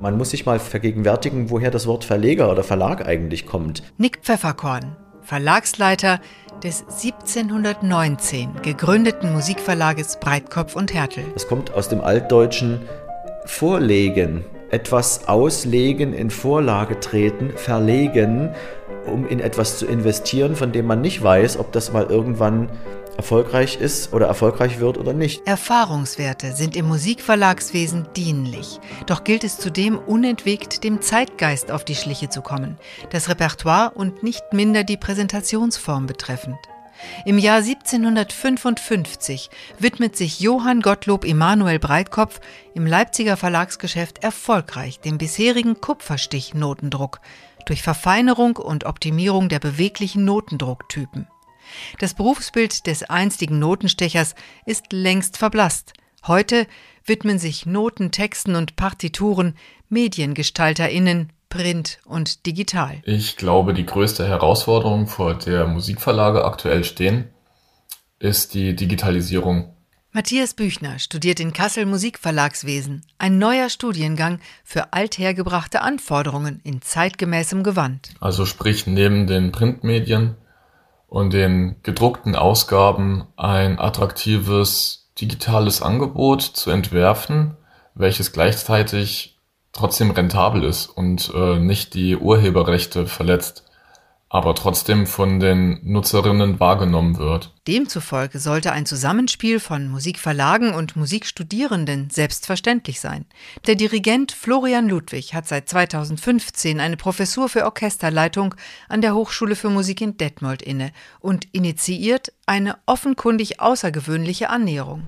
Man muss sich mal vergegenwärtigen, woher das Wort Verleger oder Verlag eigentlich kommt. Nick Pfefferkorn, Verlagsleiter des 1719 gegründeten Musikverlages Breitkopf und Härtel. Es kommt aus dem altdeutschen Vorlegen, etwas auslegen, in Vorlage treten, verlegen, um in etwas zu investieren, von dem man nicht weiß, ob das mal irgendwann erfolgreich ist oder erfolgreich wird oder nicht. Erfahrungswerte sind im Musikverlagswesen dienlich. Doch gilt es zudem unentwegt, dem Zeitgeist auf die Schliche zu kommen, das Repertoire und nicht minder die Präsentationsform betreffend. Im Jahr 1755 widmet sich Johann Gottlob Emanuel Breitkopf im Leipziger Verlagsgeschäft erfolgreich dem bisherigen Kupferstichnotendruck durch Verfeinerung und Optimierung der beweglichen Notendrucktypen. Das Berufsbild des einstigen Notenstechers ist längst verblasst. Heute widmen sich Notentexten und Partituren MediengestalterInnen, Print und digital. Ich glaube, die größte Herausforderung, vor der Musikverlage aktuell stehen, ist die Digitalisierung. Matthias Büchner studiert in Kassel Musikverlagswesen, ein neuer Studiengang für althergebrachte Anforderungen in zeitgemäßem Gewand. Also sprich neben den Printmedien und den gedruckten Ausgaben ein attraktives digitales Angebot zu entwerfen, welches gleichzeitig trotzdem rentabel ist und äh, nicht die Urheberrechte verletzt, aber trotzdem von den Nutzerinnen wahrgenommen wird. Demzufolge sollte ein Zusammenspiel von Musikverlagen und Musikstudierenden selbstverständlich sein. Der Dirigent Florian Ludwig hat seit 2015 eine Professur für Orchesterleitung an der Hochschule für Musik in Detmold inne und initiiert eine offenkundig außergewöhnliche Annäherung.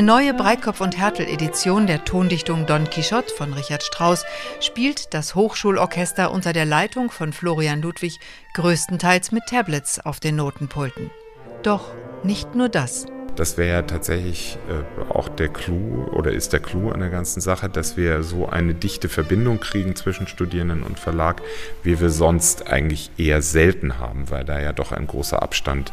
Eine neue Breitkopf- und Härtel-Edition der Tondichtung Don Quixote von Richard Strauss spielt das Hochschulorchester unter der Leitung von Florian Ludwig größtenteils mit Tablets auf den Notenpulten. Doch nicht nur das. Das wäre ja tatsächlich äh, auch der Clou oder ist der Clou an der ganzen Sache, dass wir so eine dichte Verbindung kriegen zwischen Studierenden und Verlag, wie wir sonst eigentlich eher selten haben, weil da ja doch ein großer Abstand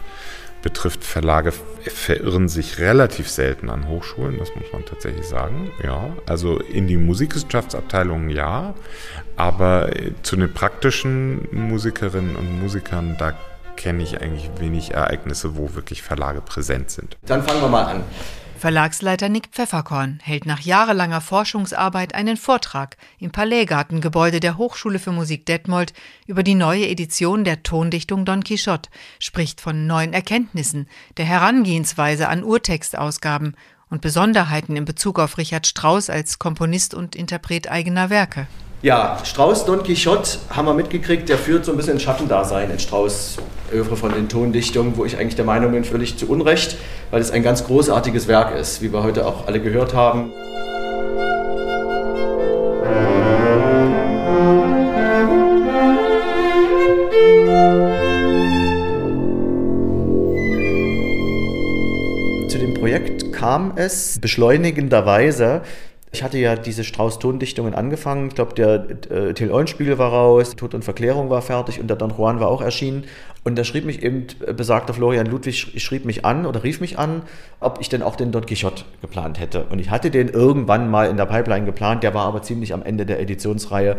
betrifft, Verlage verirren sich relativ selten an Hochschulen, das muss man tatsächlich sagen. Ja, also in die Musikwissenschaftsabteilungen ja, aber zu den praktischen Musikerinnen und Musikern, da kenne ich eigentlich wenig Ereignisse, wo wirklich Verlage präsent sind. Dann fangen wir mal an. Verlagsleiter Nick Pfefferkorn hält nach jahrelanger Forschungsarbeit einen Vortrag im Palaisgartengebäude der Hochschule für Musik Detmold über die neue Edition der Tondichtung Don Quixote, spricht von neuen Erkenntnissen, der Herangehensweise an Urtextausgaben und Besonderheiten in Bezug auf Richard Strauss als Komponist und Interpret eigener Werke. Ja, Strauß Don Quixote haben wir mitgekriegt, der führt so ein bisschen ein Schattendasein in Strauß Övre von den Tondichtungen, wo ich eigentlich der Meinung bin, völlig zu Unrecht, weil es ein ganz großartiges Werk ist, wie wir heute auch alle gehört haben. Zu dem Projekt kam es beschleunigenderweise ich hatte ja diese Strauß-Tondichtungen angefangen. Ich glaube, der äh, Till Eulenspiegel war raus, Tod und Verklärung war fertig und der Don Juan war auch erschienen. Und da schrieb mich eben äh, besagter Florian Ludwig, schrieb mich an oder rief mich an, ob ich denn auch den Don Quixote geplant hätte. Und ich hatte den irgendwann mal in der Pipeline geplant, der war aber ziemlich am Ende der Editionsreihe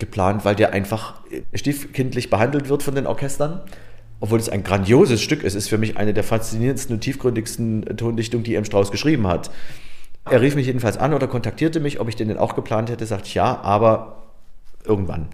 geplant, weil der einfach äh, stiefkindlich behandelt wird von den Orchestern obwohl es ein grandioses Stück ist, ist für mich eine der faszinierendsten und tiefgründigsten Tondichtungen, die M. Strauss geschrieben hat. Er rief mich jedenfalls an oder kontaktierte mich, ob ich den denn auch geplant hätte. Sagte ich ja, aber irgendwann.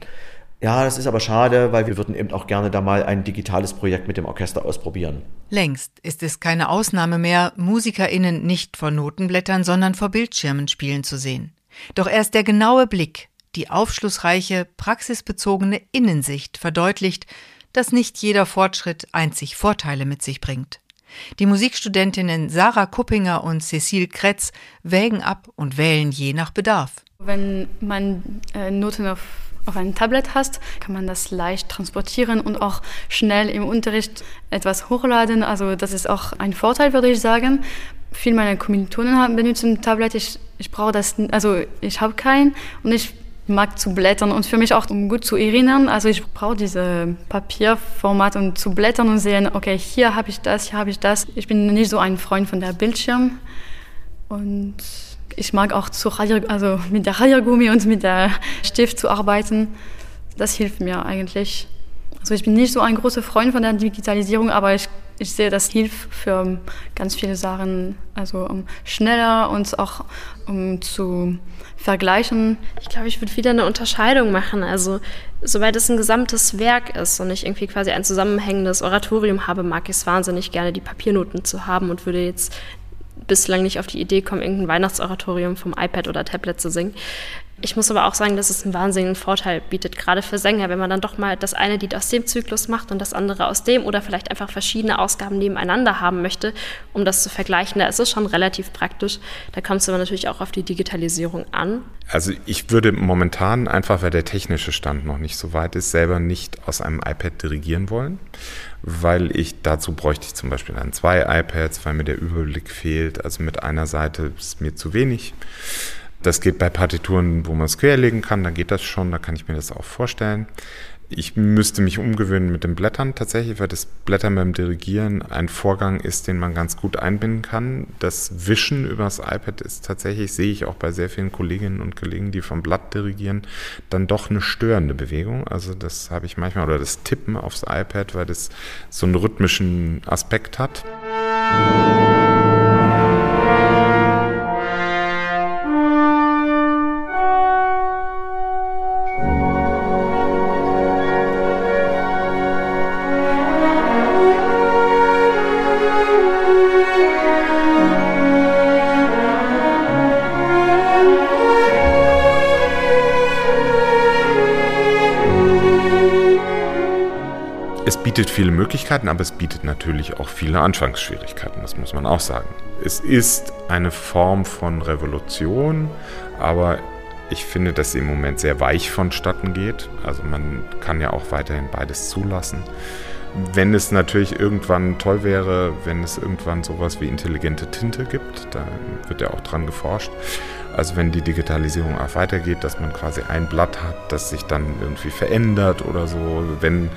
Ja, das ist aber schade, weil wir würden eben auch gerne da mal ein digitales Projekt mit dem Orchester ausprobieren. Längst ist es keine Ausnahme mehr, MusikerInnen nicht vor Notenblättern, sondern vor Bildschirmen spielen zu sehen. Doch erst der genaue Blick, die aufschlussreiche, praxisbezogene Innensicht verdeutlicht, dass nicht jeder Fortschritt einzig Vorteile mit sich bringt. Die Musikstudentinnen Sarah Kuppinger und Cecile Kretz wägen ab und wählen je nach Bedarf. Wenn man äh, Noten auf, auf einem Tablet hat, kann man das leicht transportieren und auch schnell im Unterricht etwas hochladen. Also das ist auch ein Vorteil, würde ich sagen. Viele meiner Kommilitonen benutzen Tablet. Ich, ich brauche das, also ich habe keinen und ich mag zu blättern und für mich auch, um gut zu erinnern. Also ich brauche diese Papierformat, um zu blättern und sehen, okay, hier habe ich das, hier habe ich das. Ich bin nicht so ein Freund von der Bildschirm und ich mag auch zu Radier, also mit der Radiergummi und mit der Stift zu arbeiten. Das hilft mir eigentlich. Also ich bin nicht so ein großer Freund von der Digitalisierung, aber ich, ich sehe, das hilft für ganz viele Sachen, also um schneller und auch um zu vergleichen. Ich glaube, ich würde wieder eine Unterscheidung machen. Also sobald es ein gesamtes Werk ist und ich irgendwie quasi ein zusammenhängendes Oratorium habe, mag ich es wahnsinnig gerne, die Papiernoten zu haben und würde jetzt bislang nicht auf die Idee kommen, irgendein Weihnachtsoratorium vom iPad oder Tablet zu singen. Ich muss aber auch sagen, dass es einen wahnsinnigen Vorteil bietet, gerade für Sänger, wenn man dann doch mal das eine Lied aus dem Zyklus macht und das andere aus dem oder vielleicht einfach verschiedene Ausgaben nebeneinander haben möchte, um das zu vergleichen. Da ist es schon relativ praktisch. Da kommt es aber natürlich auch auf die Digitalisierung an. Also ich würde momentan einfach, weil der technische Stand noch nicht so weit ist, selber nicht aus einem iPad dirigieren wollen, weil ich dazu bräuchte ich zum Beispiel dann zwei iPads, weil mir der Überblick fehlt. Also mit einer Seite ist mir zu wenig. Das geht bei Partituren, wo man es querlegen kann, da geht das schon, da kann ich mir das auch vorstellen. Ich müsste mich umgewöhnen mit den Blättern tatsächlich, weil das Blättern beim Dirigieren ein Vorgang ist, den man ganz gut einbinden kann. Das Wischen übers iPad ist tatsächlich, sehe ich auch bei sehr vielen Kolleginnen und Kollegen, die vom Blatt dirigieren, dann doch eine störende Bewegung. Also das habe ich manchmal, oder das Tippen aufs iPad, weil das so einen rhythmischen Aspekt hat. Bietet viele Möglichkeiten, aber es bietet natürlich auch viele Anfangsschwierigkeiten, das muss man auch sagen. Es ist eine Form von Revolution, aber ich finde, dass sie im Moment sehr weich vonstatten geht. Also man kann ja auch weiterhin beides zulassen. Wenn es natürlich irgendwann toll wäre, wenn es irgendwann sowas wie intelligente Tinte gibt, da wird ja auch dran geforscht. Also wenn die Digitalisierung auch weitergeht, dass man quasi ein Blatt hat, das sich dann irgendwie verändert oder so. Wenn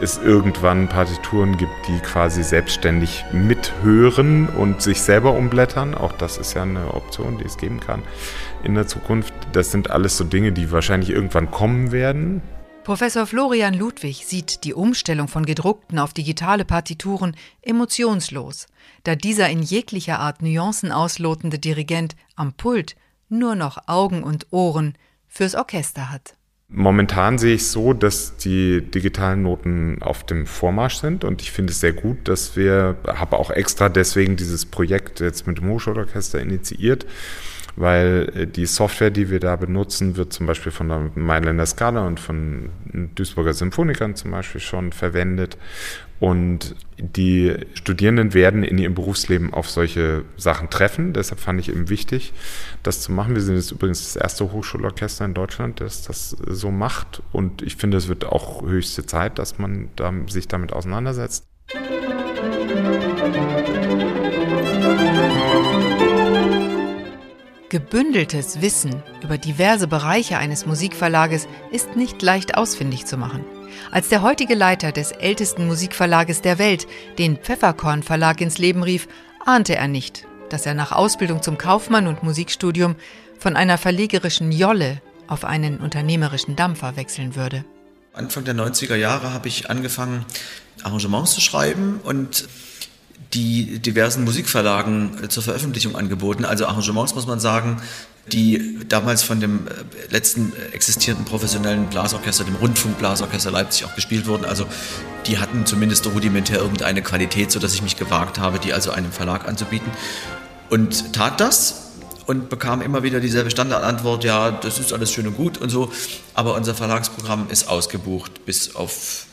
es irgendwann Partituren gibt, die quasi selbstständig mithören und sich selber umblättern, auch das ist ja eine Option, die es geben kann in der Zukunft. Das sind alles so Dinge, die wahrscheinlich irgendwann kommen werden. Professor Florian Ludwig sieht die Umstellung von gedruckten auf digitale Partituren emotionslos, da dieser in jeglicher Art Nuancen auslotende Dirigent am Pult nur noch Augen und Ohren fürs Orchester hat. Momentan sehe ich so, dass die digitalen Noten auf dem Vormarsch sind und ich finde es sehr gut, dass wir, habe auch extra deswegen dieses Projekt jetzt mit dem Hochschulorchester initiiert, weil äh, die Software, die wir da benutzen, wird zum Beispiel von der Mailänder Skala und von Duisburger Symphonikern zum Beispiel schon verwendet. Und die Studierenden werden in ihrem Berufsleben auf solche Sachen treffen. Deshalb fand ich eben wichtig, das zu machen. Wir sind jetzt übrigens das erste Hochschulorchester in Deutschland, das das so macht. Und ich finde, es wird auch höchste Zeit, dass man da, sich damit auseinandersetzt. Gebündeltes Wissen über diverse Bereiche eines Musikverlages ist nicht leicht ausfindig zu machen. Als der heutige Leiter des ältesten Musikverlages der Welt den Pfefferkorn Verlag ins Leben rief, ahnte er nicht, dass er nach Ausbildung zum Kaufmann und Musikstudium von einer verlegerischen Jolle auf einen unternehmerischen Dampfer wechseln würde. Anfang der 90er Jahre habe ich angefangen, Arrangements zu schreiben und die diversen Musikverlagen zur Veröffentlichung angeboten. Also Arrangements muss man sagen, die damals von dem äh, letzten existierenden professionellen Blasorchester, dem Rundfunkblasorchester Leipzig auch gespielt wurden. Also die hatten zumindest rudimentär irgendeine Qualität, sodass ich mich gewagt habe, die also einem Verlag anzubieten. Und tat das und bekam immer wieder dieselbe Standardantwort, ja, das ist alles schön und gut und so, aber unser Verlagsprogramm ist ausgebucht bis auf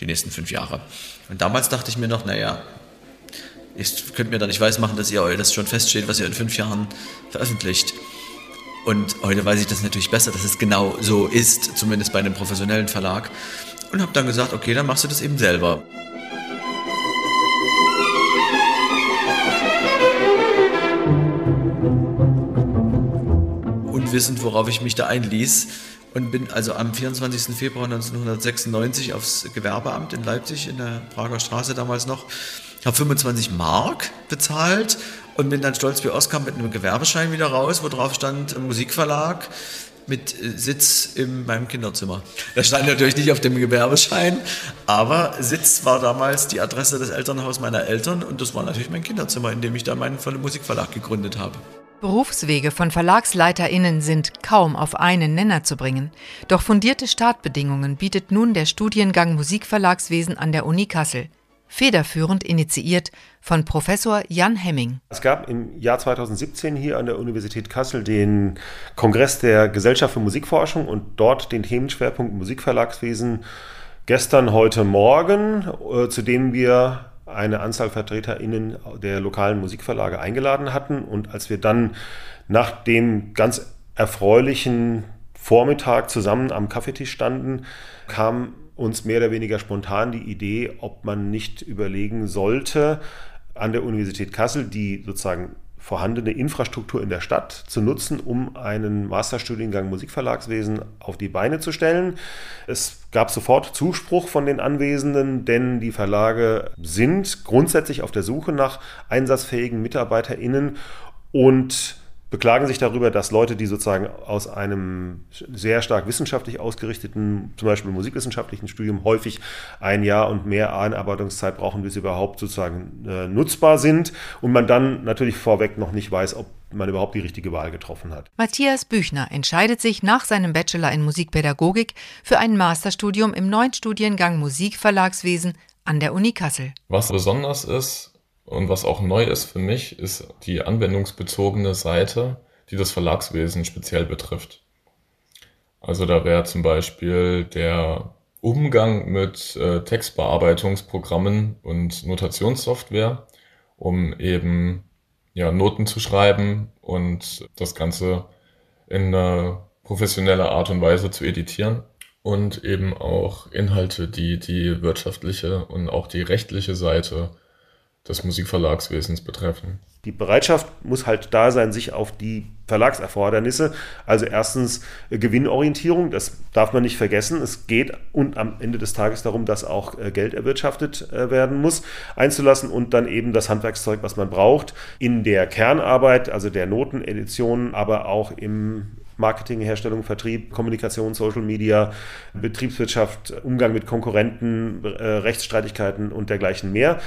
die nächsten fünf Jahre. Und damals dachte ich mir noch, naja, ich könnte mir dann nicht weiß machen, dass ihr das schon feststeht, was ihr in fünf Jahren veröffentlicht. Und heute weiß ich das natürlich besser, dass es genau so ist, zumindest bei einem professionellen Verlag. Und habe dann gesagt, okay, dann machst du das eben selber. Und wissend, worauf ich mich da einließ, und bin also am 24. Februar 1996 aufs Gewerbeamt in Leipzig in der Prager Straße damals noch, habe 25 Mark bezahlt und bin dann stolz wie Oskar mit einem Gewerbeschein wieder raus, wo drauf stand Musikverlag mit äh, Sitz in meinem Kinderzimmer. Das stand natürlich nicht auf dem Gewerbeschein, aber Sitz war damals die Adresse des Elternhauses meiner Eltern und das war natürlich mein Kinderzimmer, in dem ich dann meinen Musikverlag gegründet habe. Berufswege von VerlagsleiterInnen sind kaum auf einen Nenner zu bringen. Doch fundierte Startbedingungen bietet nun der Studiengang Musikverlagswesen an der Uni Kassel. Federführend initiiert von Professor Jan Hemming. Es gab im Jahr 2017 hier an der Universität Kassel den Kongress der Gesellschaft für Musikforschung und dort den Themenschwerpunkt Musikverlagswesen gestern, heute Morgen, äh, zu dem wir eine Anzahl VertreterInnen der lokalen Musikverlage eingeladen hatten. Und als wir dann nach dem ganz erfreulichen Vormittag zusammen am Kaffeetisch standen, kam uns mehr oder weniger spontan die Idee, ob man nicht überlegen sollte, an der Universität Kassel, die sozusagen vorhandene Infrastruktur in der Stadt zu nutzen, um einen Masterstudiengang Musikverlagswesen auf die Beine zu stellen. Es gab sofort Zuspruch von den Anwesenden, denn die Verlage sind grundsätzlich auf der Suche nach einsatzfähigen MitarbeiterInnen und beklagen sich darüber, dass Leute, die sozusagen aus einem sehr stark wissenschaftlich ausgerichteten, zum Beispiel musikwissenschaftlichen Studium, häufig ein Jahr und mehr Einarbeitungszeit brauchen, bis sie überhaupt sozusagen äh, nutzbar sind und man dann natürlich vorweg noch nicht weiß, ob man überhaupt die richtige Wahl getroffen hat. Matthias Büchner entscheidet sich nach seinem Bachelor in Musikpädagogik für ein Masterstudium im neuen Studiengang Musikverlagswesen an der Uni Kassel. Was besonders ist, und was auch neu ist für mich, ist die anwendungsbezogene Seite, die das Verlagswesen speziell betrifft. Also da wäre zum Beispiel der Umgang mit äh, Textbearbeitungsprogrammen und Notationssoftware, um eben ja, Noten zu schreiben und das Ganze in einer professioneller Art und Weise zu editieren und eben auch Inhalte, die die wirtschaftliche und auch die rechtliche Seite des Musikverlagswesens betreffen. Die Bereitschaft muss halt da sein, sich auf die Verlagserfordernisse, also erstens äh, Gewinnorientierung, das darf man nicht vergessen. Es geht und am Ende des Tages darum, dass auch äh, Geld erwirtschaftet äh, werden muss, einzulassen und dann eben das Handwerkszeug, was man braucht, in der Kernarbeit, also der Notenedition, aber auch im Marketing, Herstellung, Vertrieb, Kommunikation, Social Media, Betriebswirtschaft, Umgang mit Konkurrenten, äh, Rechtsstreitigkeiten und dergleichen mehr.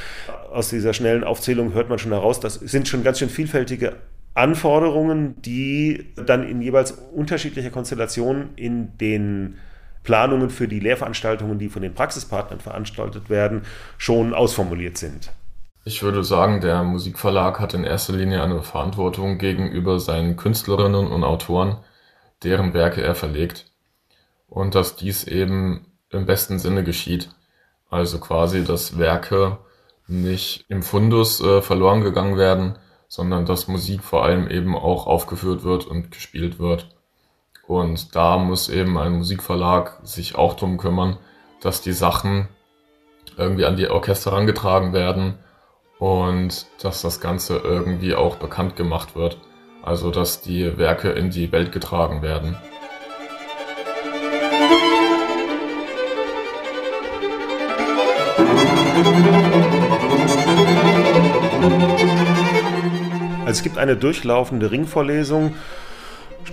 Aus dieser schnellen Aufzählung hört man schon heraus, das sind schon ganz schön vielfältige Anforderungen, die dann in jeweils unterschiedlicher Konstellation in den Planungen für die Lehrveranstaltungen, die von den Praxispartnern veranstaltet werden, schon ausformuliert sind. Ich würde sagen, der Musikverlag hat in erster Linie eine Verantwortung gegenüber seinen Künstlerinnen und Autoren, deren Werke er verlegt. Und dass dies eben im besten Sinne geschieht. Also quasi, dass Werke nicht im Fundus äh, verloren gegangen werden, sondern dass Musik vor allem eben auch aufgeführt wird und gespielt wird. Und da muss eben ein Musikverlag sich auch drum kümmern, dass die Sachen irgendwie an die Orchester herangetragen werden und dass das Ganze irgendwie auch bekannt gemacht wird also dass die Werke in die Welt getragen werden. Also es gibt eine durchlaufende Ringvorlesung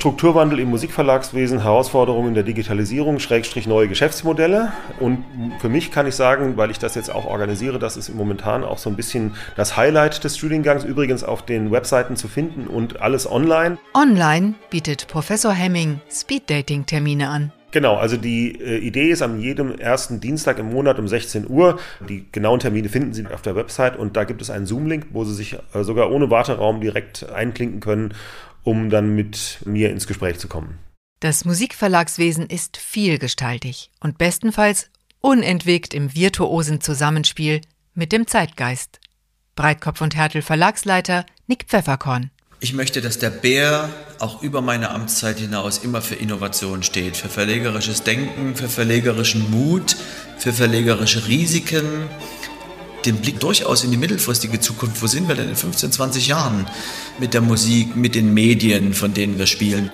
Strukturwandel im Musikverlagswesen, Herausforderungen der Digitalisierung, Schrägstrich neue Geschäftsmodelle. Und für mich kann ich sagen, weil ich das jetzt auch organisiere, das ist momentan auch so ein bisschen das Highlight des Studiengangs, übrigens auf den Webseiten zu finden und alles online. Online bietet Professor Hemming Speeddating-Termine an. Genau, also die äh, Idee ist am jedem ersten Dienstag im Monat um 16 Uhr. Die genauen Termine finden Sie auf der Website und da gibt es einen Zoom-Link, wo Sie sich äh, sogar ohne Warteraum direkt einklinken können um dann mit mir ins Gespräch zu kommen. Das Musikverlagswesen ist vielgestaltig und bestenfalls unentwegt im virtuosen Zusammenspiel mit dem Zeitgeist. Breitkopf und Hertel Verlagsleiter Nick Pfefferkorn. Ich möchte, dass der Bär auch über meine Amtszeit hinaus immer für Innovation steht, für verlegerisches Denken, für verlegerischen Mut, für verlegerische Risiken, den Blick durchaus in die mittelfristige Zukunft. Wo sind wir denn in 15, 20 Jahren mit der Musik, mit den Medien, von denen wir spielen?